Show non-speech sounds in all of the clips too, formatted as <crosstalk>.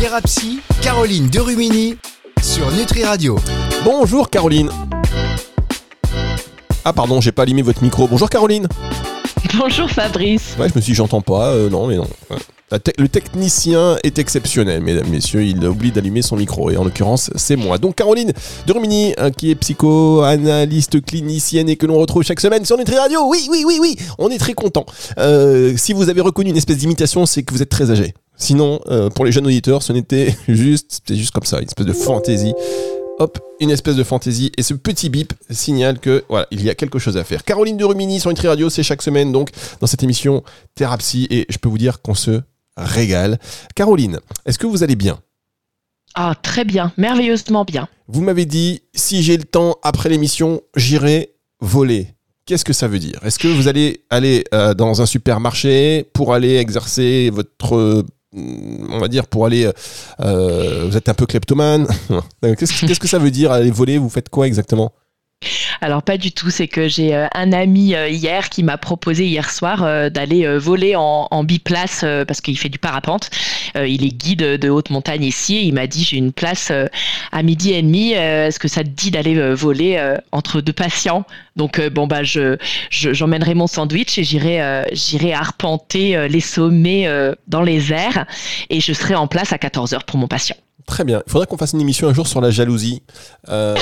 Thérapie, Caroline Derumini sur Nutri Radio. Bonjour Caroline. Ah pardon, j'ai pas allumé votre micro. Bonjour Caroline. Bonjour Fabrice. Ouais, je me suis dit j'entends pas. Euh, non, mais non. Ouais. La te- le technicien est exceptionnel, mesdames, messieurs. Il oublie d'allumer son micro. Et en l'occurrence, c'est moi. Donc Caroline de Rumini, hein, qui est psychoanalyste clinicienne et que l'on retrouve chaque semaine sur Nutri Radio. Oui, oui, oui, oui. On est très content. Euh, si vous avez reconnu une espèce d'imitation, c'est que vous êtes très âgé. Sinon, euh, pour les jeunes auditeurs, ce n'était <laughs> juste, c'était juste comme ça, une espèce de fantaisie. Hop, une espèce de fantaisie et ce petit bip signale que voilà, il y a quelque chose à faire. Caroline de Rumini sur Nutri Radio, c'est chaque semaine donc dans cette émission Thérapie et je peux vous dire qu'on se régale. Caroline, est-ce que vous allez bien? Ah, très bien, merveilleusement bien. Vous m'avez dit si j'ai le temps après l'émission, j'irai voler. Qu'est-ce que ça veut dire? Est-ce que vous allez aller euh, dans un supermarché pour aller exercer votre on va dire pour aller euh, vous êtes un peu kleptomane. <laughs> Qu'est-ce, que ça veut dire aller voler? Vous faites quoi exactement? Alors pas du tout, c'est que j'ai euh, un ami euh, hier qui m'a proposé hier soir euh, d'aller voler en, en biplace parce qu'il fait du parapente. Il est guide de haute montagne ici et il m'a dit j'ai une place à midi et demi. Est-ce que ça te dit d'aller voler entre deux patients? Donc bon bah je je- j'emmènerai mon sandwich et j'irai j'irai arpenter les sommets dans les airs et je serai en place à 14 h pour mon patient. Très bien. Il faudrait qu'on fasse une émission un jour sur la jalousie. Euh,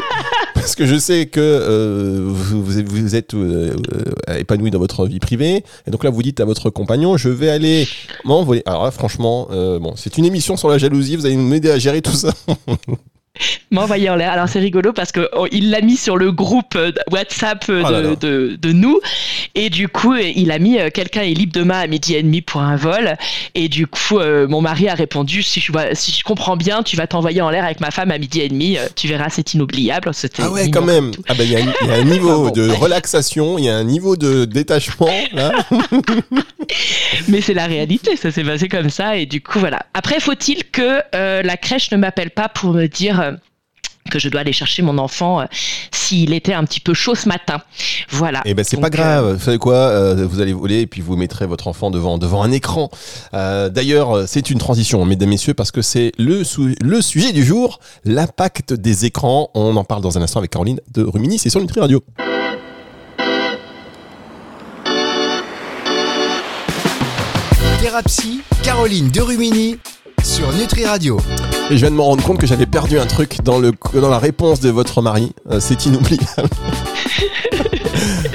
<laughs> Parce que je sais que euh, vous, êtes- euh, euh, épanoui dans votre vie privée. Et donc là, vous dites à votre compagnon, je vais aller m'envoler. Alors là, franchement, bon, c'est une émission sur la jalousie. Vous allez m'aider à gérer tout ça. <laughs> m'envoyer en l'air. Alors c'est rigolo parce que oh, il l'a mis sur le groupe euh, WhatsApp euh, Oh là de, là. de, de nous et du coup euh, il a mis euh, quelqu'un est libre demain à midi et demi pour un vol et du coup euh, mon mari a répondu si je vois- si je comprends bien tu vas t'envoyer en l'air avec ma femme à midi et demi tu verras c'est inoubliable Ah ouais, quand même. Ah ben, il y, a un- il y a un <laughs> niveau de relaxation, il y a un niveau de détachement. Là. <laughs> mais c'est la réalité ça s'est passé comme ça et du coup voilà après faut-il que euh, la crèche ne m'appelle pas pour me dire que je dois aller chercher mon enfant euh, s'il était un petit peu chaud ce matin. Voilà. Et ben c'est pas grave. Vous savez quoi euh, Vous allez voler et puis vous mettrez votre enfant devant devant un écran. Euh, D'ailleurs, c'est une transition, mesdames messieurs, parce que c'est le sou- le sujet du jour, l'impact des écrans. On en parle dans un instant avec Caroline de Rumini. C'est sur Nutri Radio. Thérapie, Caroline Derumini sur Nutri Radio. Et je viens de me rendre compte que j'avais perdu un truc dans le dans la réponse de votre mari. Euh, c'est inoubliable. <laughs>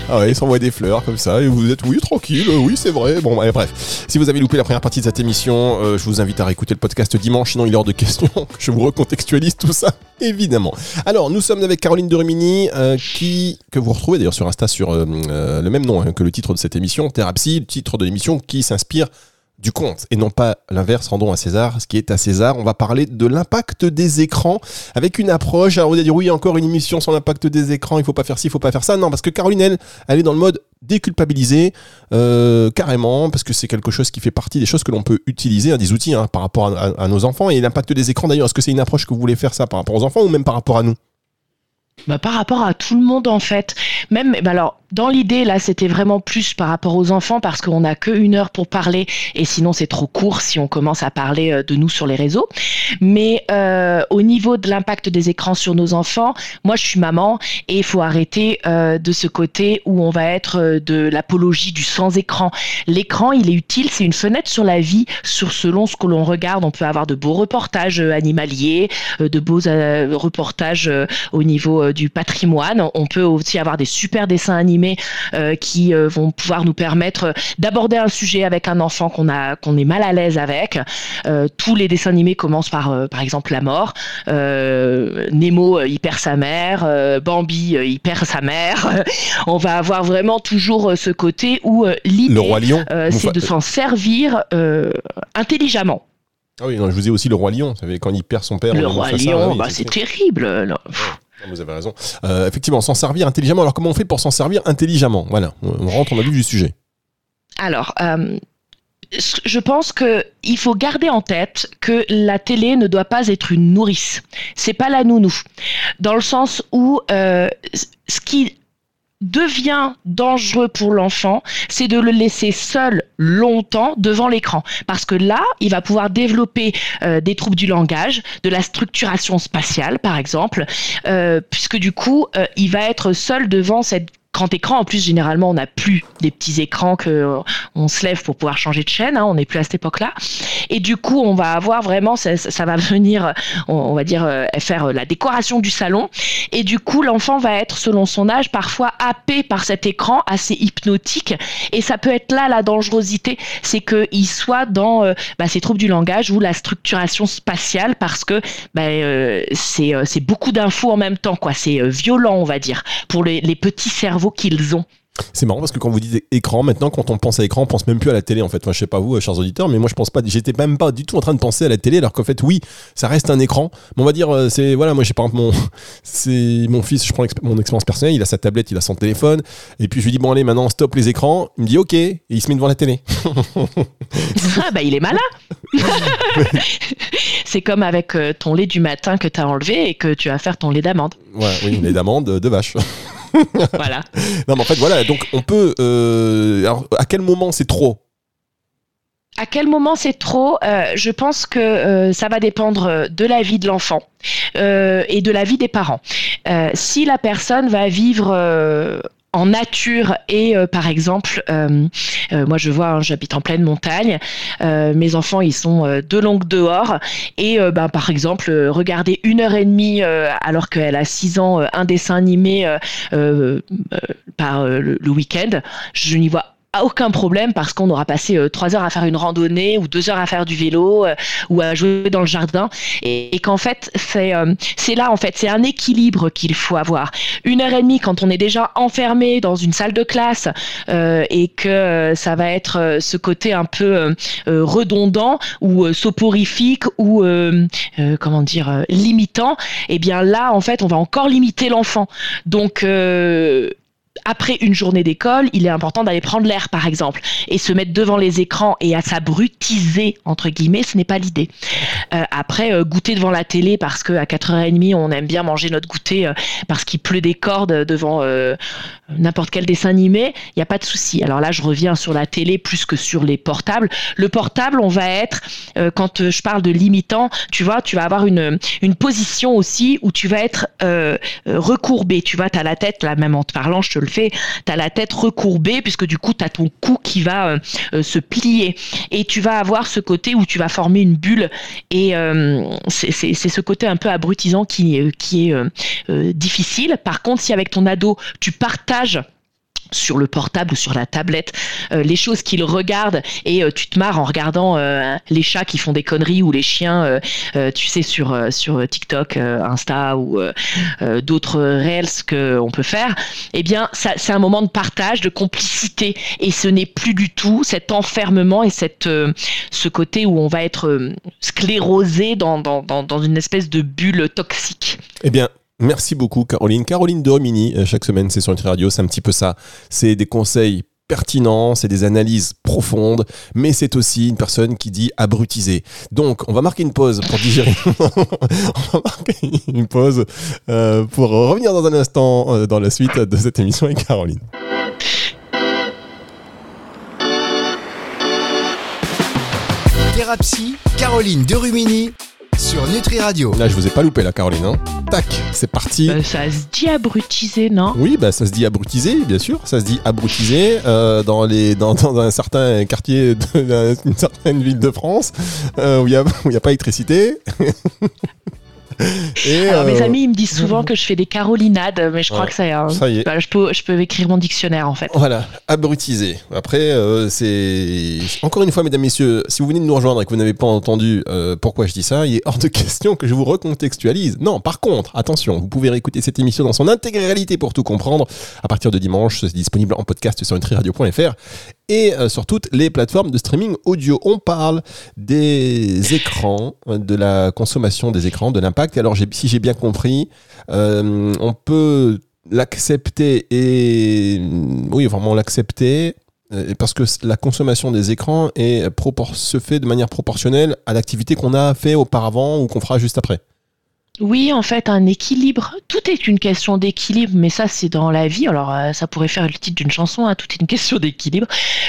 ah ouais, il s'envoie des fleurs comme ça et vous êtes oui tranquille, euh, oui c'est vrai. Bon allez, bref, si vous avez loupé la première partie de cette émission, euh, je vous invite à réécouter le podcast dimanche. Sinon il est hors de question <laughs> que je vous recontextualise tout ça, évidemment. Alors nous sommes avec Caroline de Rimini euh, qui que vous retrouvez d'ailleurs sur Insta sur euh, le même nom hein, que le titre de cette émission, Thérapie, le titre de l'émission qui s'inspire du conte et non pas l'inverse, rendons à César ce qui est à César. On va parler de l'impact des écrans avec une approche. Alors, on va dire oui, encore une émission sur l'impact des écrans, il faut pas faire ci, il faut pas faire ça. Non, parce que Caroline, elle, elle est dans le mode déculpabilisé, euh, carrément, parce que c'est quelque chose qui fait partie des choses que l'on peut utiliser, hein, des outils hein, par rapport à nos enfants. Et l'impact des écrans, d'ailleurs, est-ce que c'est une approche que vous voulez faire ça par rapport aux enfants ou même par rapport à nous? Bah, par rapport à tout le monde en fait. Même bah alors dans l'idée là c'était vraiment plus par rapport aux enfants parce qu'on n'a que une heure pour parler et sinon c'est trop court si on commence à parler euh, de nous sur les réseaux. Mais euh, au niveau de l'impact des écrans sur nos enfants, moi je suis maman et il faut arrêter euh, de ce côté où on va être de l'apologie du sans écran. L'écran il est utile, c'est une fenêtre sur la vie, sur selon ce que l'on regarde. On peut avoir de beaux reportages animaliers, de beaux reportages au niveau du patrimoine. On peut aussi avoir des super dessins animés euh, qui euh, vont pouvoir nous permettre euh, d'aborder un sujet avec un enfant qu'on a qu'on est mal à l'aise avec. Tous les dessins animés commencent par par exemple la mort. Nemo il perd sa mère, Bambi il perd sa mère. <laughs> On va avoir vraiment toujours ce côté où l'idée c'est de s'en servir intelligemment. Ah oui, non, je vous ai aussi le roi lion. Vous savez, quand il perd son père. Le roi lion, bah, c'est terrible. non. Vous avez raison. Euh, effectivement, s'en servir intelligemment. Alors, comment on fait pour s'en servir intelligemment? Voilà, on on rentre dans le vif du sujet. Alors, euh, je pense que il faut garder en tête que la télé ne doit pas être une nourrice. C'est pas la nounou, dans le sens où euh, ce qui devient dangereux pour l'enfant, c'est de le laisser seul longtemps devant l'écran. Parce que là, il va pouvoir développer euh, des troubles du langage, de la structuration spatiale, par exemple, euh, puisque du coup, euh, il va être seul devant cette grand écran. En plus, généralement, on n'a plus des petits écrans que euh, on se lève pour pouvoir changer de chaîne. Hein, on n'est plus à cette époque-là. Et du coup, on va avoir vraiment, ça, ça va venir, on, va dire, euh, faire euh, la décoration du salon. Et du coup, l'enfant va être, selon son âge, parfois happé par cet écran assez hypnotique. Et ça peut être là la dangerosité, c'est qu'il soit dans bah, ces troubles du langage ou la structuration spatiale parce que bah, c'est beaucoup d'infos en même temps. quoi. C'est violent, on va dire, pour les, les petits cerveaux qu'ils ont. C'est marrant parce que quand vous dites écran, maintenant, quand on pense à écran, on pense même plus à la télé en fait. Moi, je sais pas vous, chers auditeurs, mais moi, je pense pas. J'étais même pas du tout en train de penser à la télé, alors qu'en fait, oui, ça reste un écran. Mais on va dire, euh, c'est voilà, moi, j'ai par exemple mon, <laughs> c'est mon fils. Je prends mon expérience personnelle. Il a sa tablette, il a son téléphone, et puis je lui dis bon allez, maintenant, stop les écrans. Il me dit ok, et il se met devant la télé. ah bah il est malin. <laughs> c'est comme avec euh, ton lait du matin que tu as enlevé et que tu vas faire ton lait d'amande. Ouais, oui, lait d'amande de vache. <laughs> <laughs> voilà. Non, mais en fait, voilà. Donc, on peut. Euh, alors, à quel moment c'est trop? À quel moment c'est trop? Euh, Je pense que euh, ça va dépendre de la vie de l'enfant et de la vie des parents. si la personne va vivre en nature et euh, par exemple, euh, euh, moi je vois, hein, j'habite en pleine montagne, mes enfants ils sont de longue dehors et ben, par exemple regarder une heure et demie alors qu'elle a six ans un dessin animé par le week-end, je n'y vois aucun problème parce qu'on aura passé euh, trois heures à faire une randonnée ou deux heures à faire du vélo euh, ou à jouer dans le jardin. Et, qu'en fait c'est euh, c'est là en fait c'est un équilibre qu'il faut avoir. Une heure et demie quand on est déjà enfermé dans une salle de classe et que ça va être ce côté un peu redondant ou soporifique ou comment dire limitant et eh bien là en fait on va encore limiter l'enfant. Donc après une journée d'école, il est important d'aller prendre l'air, par exemple, et se mettre devant les écrans et à s'abrutiser, entre guillemets, ce n'est pas l'idée. Euh, après, euh, goûter devant la télé parce qu'à 4h30, on aime bien manger notre goûter euh, parce qu'il pleut des cordes devant n'importe quel dessin animé, il n'y a pas de souci. Alors là, je reviens sur la télé plus que sur les portables. Le portable, on va être, quand je parle de limitant, tu vois, tu vas avoir une, une position aussi où tu vas être recourbé. Tu vois, tu as la tête, là, même en te parlant, je te le fais, tu as la tête recourbée, puisque du coup, tu as ton cou qui va euh, euh, se plier. Et tu vas avoir ce côté où tu vas former une bulle. Et euh, c'est ce côté un peu abrutisant qui, qui est difficile. Par contre, si avec ton ado, tu partages sur le portable ou sur la tablette euh, les choses qu'il regarde et euh, tu te marres en regardant euh, les chats qui font des conneries ou les chiens tu sais sur sur TikTok Insta ou d'autres reels que on peut faire. Eh bien c'est un moment de partage de complicité. Et ce n'est plus du tout cet enfermement et cette ce côté où on va être sclérosé dans, dans, dans une espèce de bulle toxique. Eh bien Merci beaucoup Caroline. Caroline de Romini, euh, chaque semaine c'est sur Nutri Radio, c'est un petit peu ça. C'est des conseils pertinents, c'est des analyses profondes, mais c'est aussi une personne qui dit abrutiser. Donc, on va marquer une pause pour digérer. <laughs> on va marquer une pause euh, pour revenir dans un instant euh, dans la suite de cette émission avec Caroline. Thérapie, Caroline sur Nutri Radio. Là, je vous ai pas loupé, là, Caroline. Hein. Tac, c'est parti. Bah, ça se dit abrutiser, non? Oui, bah, ça se dit abrutiser, bien sûr. Ça se dit abrutiser euh, dans, les, dans, dans, un certain quartier d'une <laughs> certaine ville de France euh, où il n'y a, a pas d'électricité. <laughs> Alors, mes euh, amis, ils me disent souvent que je fais des carolinades, mais je crois que ça, hein. ça y est. Bah, je, peux, je peux écrire mon dictionnaire en fait. Voilà, abrutiser. Après, euh, c'est. Encore une fois, mesdames, messieurs, si vous venez de nous rejoindre et que vous n'avez pas entendu euh, pourquoi je dis ça, il est hors de question que je vous recontextualise. Non, par contre, attention, vous pouvez réécouter cette émission dans son intégralité pour tout comprendre. À partir de dimanche, c'est disponible en podcast sur nutriradio.fr et euh, sur toutes les plateformes de streaming audio. On parle des écrans, de la consommation des écrans, de l'impact. Alors si j'ai bien compris, euh, on peut l'accepter et oui vraiment l'accepter euh, parce que la consommation des écrans se fait de manière proportionnelle à l'activité qu'on a fait auparavant ou qu'on fera juste après. Oui, en fait, un équilibre. Tout est une question d'équilibre, mais ça, c'est dans la vie. Alors, euh, ça pourrait faire le titre d'une chanson, hein, tout est une <laughs> question d'équilibre.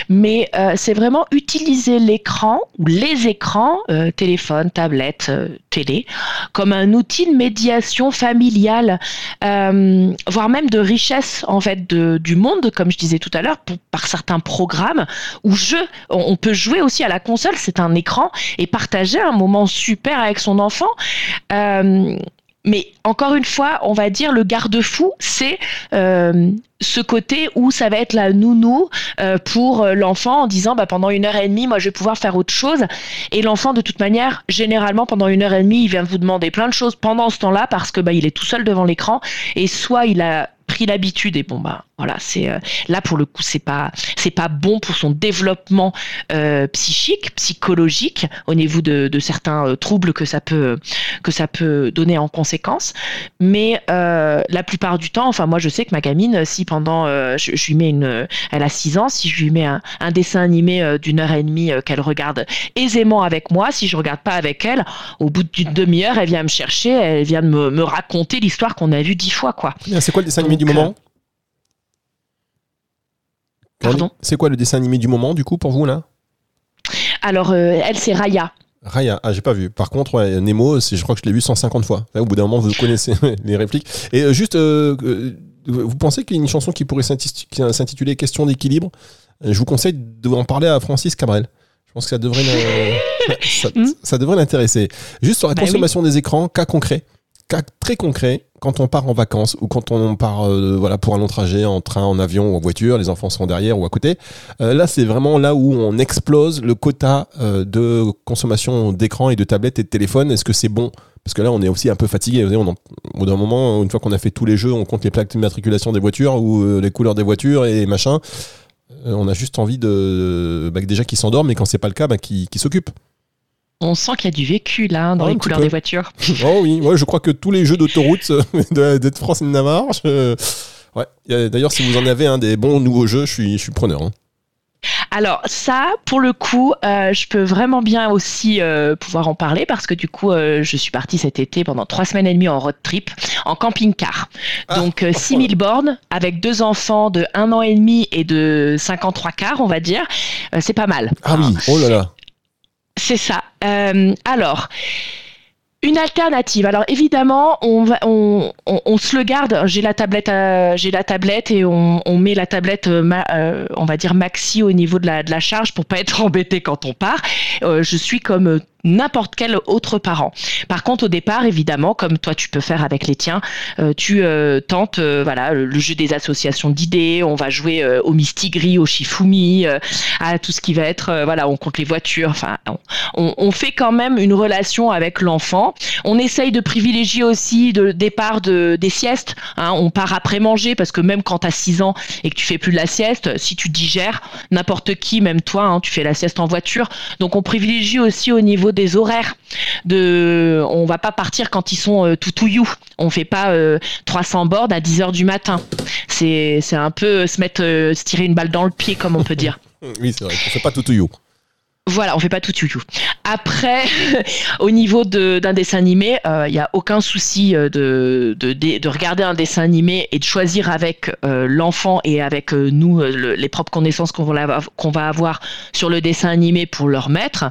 Mais euh, c'est vraiment utiliser l'écran ou les écrans, euh, téléphone, tablette, télé, comme un outil de médiation familiale, voire même de richesse, en fait, du monde, comme je disais tout à l'heure, par certains programmes ou jeux. On, peut jouer aussi à la console, c'est un écran, et partager un moment super avec son enfant. Mais encore une fois, on va dire le garde-fou, c'est euh, ce côté où ça va être la nounou euh, pour euh, l'enfant en disant bah, pendant une heure et demie, moi je vais pouvoir faire autre chose. Et l'enfant, de toute manière, généralement pendant une heure et demie, il vient vous demander plein de choses pendant ce temps-là parce que bah, il est tout seul devant l'écran et soit il a l'habitude et bon bah voilà c'est euh, là pour le coup c'est pas c'est pas bon pour son développement euh, psychique psychologique au niveau de, de certains euh, troubles que ça peut que ça peut donner en conséquence. Mais la plupart du temps enfin moi je sais que ma gamine si pendant je, lui mets une elle a 6 ans si je lui mets un, dessin animé d'une heure et demie qu'elle regarde aisément avec moi si je regarde pas avec elle au bout d'une demi-heure elle vient me chercher elle vient me raconter l'histoire qu'on a vue dix fois quoi. C'est quoi le dessin animé du moment Pardon C'est quoi le dessin animé du moment, du coup, pour vous, là Alors, euh, elle, c'est Raya. Raya, ah, j'ai pas vu. Par contre, Nemo, je crois que je l'ai vu 150 fois. au bout d'un moment, vous connaissez <laughs> les répliques. Et euh, juste, euh, vous pensez qu'il y a une chanson qui pourrait s'intituler Question d'équilibre? Je vous conseille d'en parler à Francis Cabrel. Je pense que ça devrait, <laughs> ça, devrait l'intéresser. Juste sur la bah consommation des écrans, cas concret très concret, quand on part en vacances ou quand on part euh, voilà pour un long trajet en train, en avion ou en voiture, les enfants sont derrière ou à côté. Euh, là, c'est vraiment là où on explose le quota euh, de consommation d'écran et de tablettes et de téléphone. Est-ce que c'est bon? Parce que là, on est aussi un peu fatigué. On au bout d'un moment, une fois qu'on a fait tous les jeux, on compte les plaques d'immatriculation des voitures ou les couleurs des voitures et machin. on a juste envie de bah, déjà qu'ils s'endorment, mais quand c'est pas le cas, bah, qu'ils s'occupent. On sent qu'il y a du vécu là hein, dans les couleurs des voitures. <laughs> Oh oui, ouais, je crois que tous les jeux d'autoroute euh, <laughs> de, France et de Navarre. Ouais. D'ailleurs, si vous en avez un des bons nouveaux jeux, je suis, je suis preneur. Hein. Alors ça, pour le coup, euh, je peux vraiment bien aussi euh, pouvoir en parler parce que du coup, je suis partie cet été pendant trois semaines et demie en road trip, en camping-car. Ah, Donc 6000 bornes avec deux enfants de 1 an et demi et de 53 quarts, on va dire. c'est pas mal. Ah oui, oh là là. C'est ça. Euh, alors, une alternative. Alors évidemment, on, va, on, on, se le garde. J'ai la tablette, euh, j'ai la tablette et on, met la tablette, euh, on va dire maxi au niveau de la, de la charge pour pas être <laughs> embêté quand on part. je suis comme n'importe quel autre parent. Par contre, au départ, évidemment, comme toi tu peux faire avec les tiens, euh, tu euh, tentes euh, voilà le jeu des associations d'idées. On va jouer au Mistigri, au Shifumi, à tout ce qui va être voilà, on compte les voitures. Enfin, on, fait quand même une relation avec l'enfant. On essaye de privilégier aussi le départ de des siestes. Hein. on part après manger parce que même quand tu as 6 ans et que tu fais plus de la sieste, si tu digères, n'importe qui, même toi, hein, tu fais la sieste en voiture. Donc on privilégie aussi au niveau des horaires. De, on va pas partir quand ils sont euh, tout touillou. On fait pas 300 euh, bords à 10 heures du matin. C'est, un peu se mettre, euh, se tirer une balle dans le pied, comme on peut dire. <laughs> oui, c'est vrai. On fait pas tout. Voilà, on fait pas tout tout. Après, <laughs> au niveau d'un dessin animé, il euh, n'y a aucun souci euh, de, de, de, regarder un dessin animé et de choisir avec euh, l'enfant et avec nous les propres connaissances qu'on va, va avoir sur le dessin animé pour leur mettre.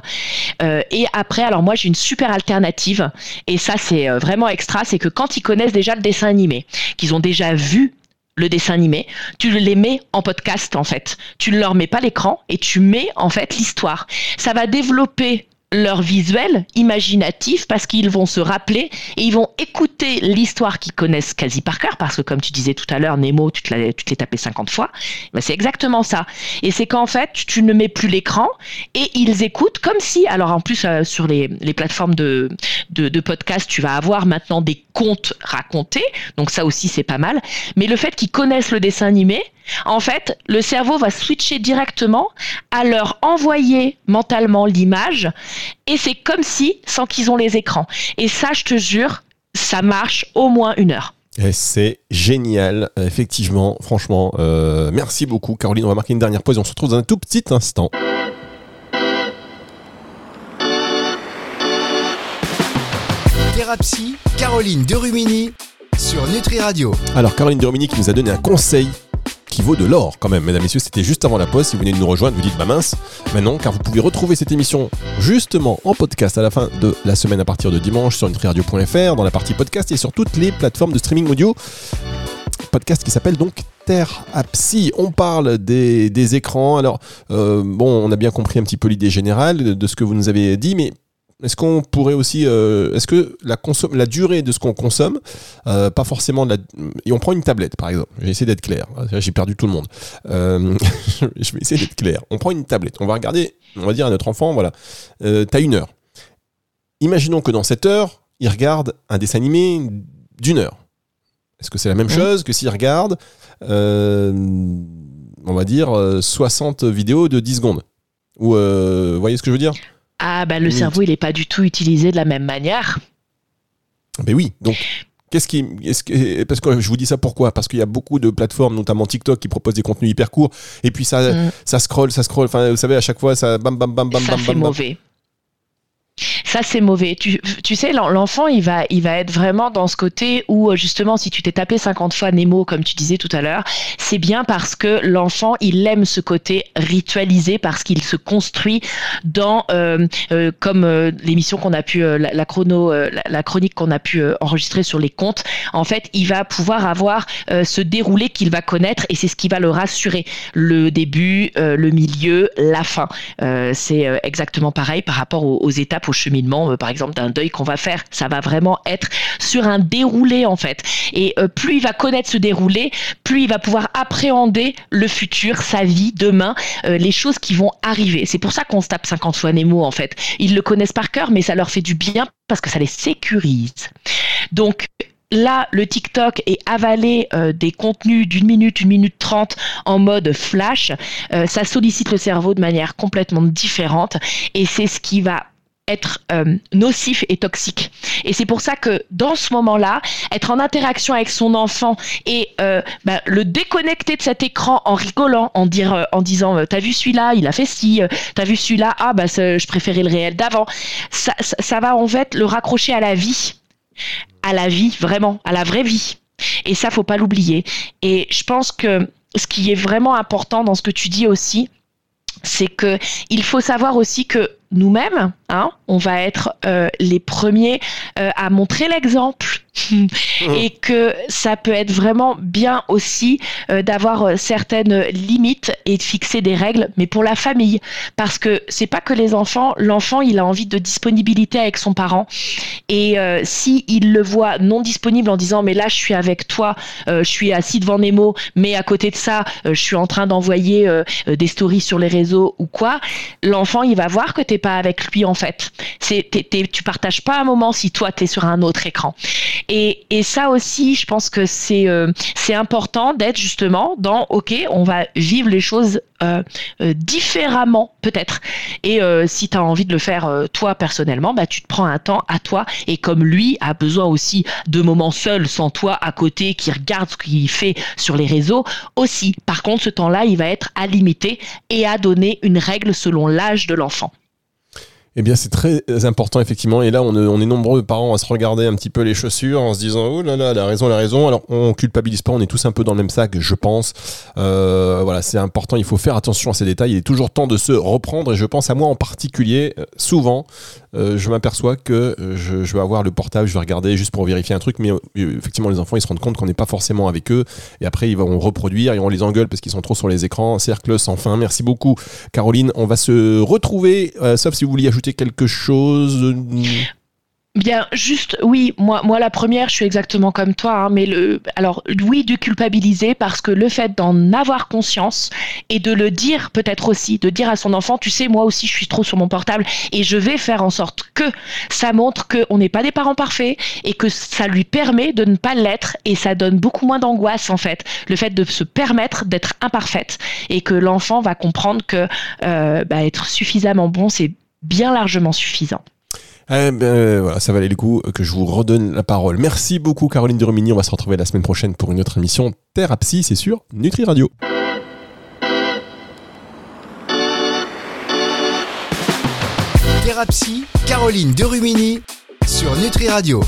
et après, alors moi j'ai une super alternative et ça c'est vraiment extra, c'est que quand ils connaissent déjà le dessin animé, qu'ils ont déjà vu le dessin animé, tu les mets en podcast en fait. Tu ne leur mets pas l'écran et tu mets en fait l'histoire. Ça va développer leur visuel imaginatif parce qu'ils vont se rappeler et ils vont écouter l'histoire qu'ils connaissent quasi par cœur parce que comme tu disais tout à l'heure Nemo tu te l'es tapé 50 fois. Ben c'est exactement ça. Et c'est qu'en fait tu ne mets plus l'écran et ils écoutent comme si alors en plus euh, sur les, les plateformes de, de, de podcast tu vas avoir maintenant des contes racontés. Donc ça aussi c'est pas mal. Mais le fait qu'ils connaissent le dessin animé en fait, le cerveau va switcher directement à leur envoyer mentalement l'image et c'est comme si, sans qu'ils ont les écrans. Et ça, je te jure, ça marche au moins une heure. C'est génial, effectivement, franchement. Euh, merci beaucoup, Caroline. On va marquer une dernière pause et on se retrouve dans un tout petit instant. Thérapie, Caroline Derumini sur Nutri Radio. Alors, Caroline Derumini qui nous a donné un conseil qui vaut de l'or quand même, mesdames, messieurs. C'était juste avant la pause. Si vous venez de nous rejoindre, vous dites bah mince, mais non, car vous pouvez retrouver cette émission justement en podcast à la fin de la semaine à partir de dimanche sur nutriradio.fr, dans la partie podcast et sur toutes les plateformes de streaming audio. Podcast qui s'appelle donc Terre à. On parle des, écrans. Alors, euh, bon, on a bien compris un petit peu l'idée générale de ce que vous nous avez dit, mais est-ce qu'on pourrait aussi, euh, est-ce que la, consomme, la durée de ce qu'on consomme, euh, pas forcément de la, et on prend une tablette par exemple. J'ai essayé d'être clair. J'ai perdu tout le monde. Euh, <laughs> je vais essayer d'être clair. On prend une tablette. On va regarder. On va dire à notre enfant, voilà, t'as une heure. Imaginons que dans cette heure, il regarde un dessin animé d'une heure. Est-ce que c'est la même chose que s'il regarde, on va dire, euh, 60 vidéos de 10 secondes? Ou, euh, vous voyez ce que je veux dire? Ah, bah, le cerveau, il n'est pas du tout utilisé de la même manière. Ben oui, donc qu'est-ce qui que parce que je vous dis ça pourquoi? Parce qu'il y a beaucoup de plateformes notamment TikTok qui proposent des contenus hyper courts et puis ça Mm. ça scrolle, ça scrolle, enfin vous savez à chaque fois ça bam bam bam bam ça, bam c'est bam. bam. mauvais. Ça, c'est mauvais. Tu, tu sais, l'en- l'enfant, il va, il va être vraiment dans ce côté où, euh, justement, si tu t'es tapé 50 fois Nemo, comme tu disais tout à l'heure, c'est bien parce que l'enfant, il aime ce côté ritualisé, parce qu'il se construit dans, euh, euh, comme l'émission qu'on a pu, la, chrono, la, chronique qu'on a pu enregistrer sur les comptes, en fait, il va pouvoir avoir ce déroulé qu'il va connaître et c'est ce qui va le rassurer. Le début, le milieu, la fin. C'est exactement pareil par rapport aux, aux étapes, au euh, par exemple, d'un deuil qu'on va faire. Ça va vraiment être sur un déroulé, en fait. Et euh, plus il va connaître ce déroulé, plus il va pouvoir appréhender le futur, sa vie, demain, euh, les choses qui vont arriver. C'est pour ça qu'on se tape 50 fois Nemo, en fait. Ils le connaissent par cœur, mais ça leur fait du bien parce que ça les sécurise. Donc, Là, le TikTok est avalé des contenus d'une minute, une minute trente en mode flash. Ça sollicite le cerveau de manière complètement différente et c'est ce qui va être euh, nocif et toxique. Et c'est pour ça que dans ce moment-là, être en interaction avec son enfant et euh, bah, le déconnecter de cet écran en rigolant, en, dire, euh, en disant T'as vu celui-là, il a fait ci, t'as vu celui-là, ah bah je préférais le réel d'avant. Ça, ça, ça va en fait le raccrocher à la vie, à la vie vraiment, à la vraie vie. Et ça, faut pas l'oublier. Et je pense que ce qui est vraiment important dans ce que tu dis aussi, c'est que il faut savoir aussi que nous-mêmes, hein, on va être euh, les premiers euh, à montrer l'exemple. <laughs> et que ça peut être vraiment bien aussi euh, d'avoir certaines limites et de fixer des règles, mais pour la famille, parce que c'est pas que les enfants. L'enfant, il a envie de disponibilité avec son parent, et si il le voit non disponible en disant mais là je suis avec toi, je suis assis devant Nemo, mais à côté de ça, je suis en train d'envoyer des stories sur les réseaux ou quoi, l'enfant il va voir que t'es pas avec lui en fait. C'est t'es- tu partages pas un moment si toi t'es sur un autre écran. Et, ça aussi, je pense que c'est euh, c'est important d'être justement dans OK, on va vivre les choses euh, euh, différemment peut-être. Et si tu as envie de le faire toi personnellement, bah, tu te prends un temps à toi. Et comme lui a besoin aussi de moments seuls sans toi à côté, qui regarde ce qu'il fait sur les réseaux aussi. Par contre, ce temps-là, il va être à limiter et à donner une règle selon l'âge de l'enfant. Eh bien, c'est très important, effectivement. Et là, on, est- nombreux parents à se regarder un petit peu les chaussures en se disant Oh là là, elle a raison, elle a raison. Alors, on culpabilise pas, on est tous un peu dans le même sac, je pense. Euh, voilà, c'est important, il faut faire attention à ces détails. Il est toujours temps de se reprendre. Et je pense à moi en particulier, euh, souvent, euh, je m'aperçois que euh, je, je vais avoir le portable, je vais regarder juste pour vérifier un truc. Mais euh, effectivement, les enfants, ils se rendent compte qu'on n'est pas forcément avec eux. Et après, ils vont reproduire et on les engueule parce qu'ils sont trop sur les écrans. Cercle sans fin. Merci beaucoup, Caroline. On va se retrouver, sauf si vous vouliez ajouter quelque chose. Bien, juste, oui, moi, moi la première, je suis exactement comme toi, hein, mais le, alors oui, de culpabiliser parce que le fait d'en avoir conscience et de le dire peut-être aussi, de dire à son enfant, tu sais, moi aussi, je suis trop sur mon portable et je vais faire en sorte que ça montre qu'on n'est pas des parents parfaits et que ça lui permet de ne pas l'être et ça donne beaucoup moins d'angoisse en fait, le fait de se permettre d'être imparfaite et que l'enfant va comprendre que euh, bah, être suffisamment bon, c'est bien largement suffisant. Eh ben, voilà, ça valait le coup que je vous redonne la parole. Merci beaucoup Caroline de Romigny. On va se retrouver la semaine prochaine pour une autre émission Psy, c'est sûr, Nutri Radio. Thérapie, Caroline Derumini sur Nutri Radio.